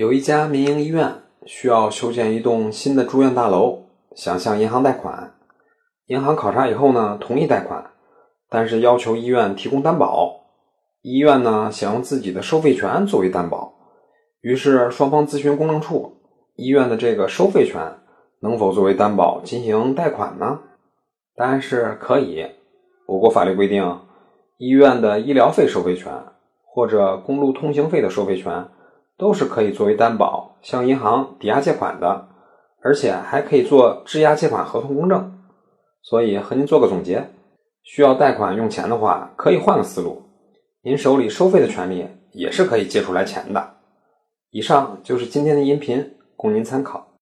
有一家民营医院需要修建一栋新的住院大楼，想向银行贷款。银行考察以后呢，同意贷款，但是要求医院提供担保。医院呢，想用自己的收费权作为担保，于是双方咨询公证处，医院的这个收费权能否作为担保进行贷款呢？答案是可以。我国法律规定，医院的医疗费收费权或者公路通行费的收费权。都是可以作为担保向银行抵押借款的，而且还可以做质押借款合同公证。所以和您做个总结：需要贷款用钱的话，可以换个思路，您手里收费的权利也是可以借出来钱的。以上就是今天的音频，供您参考。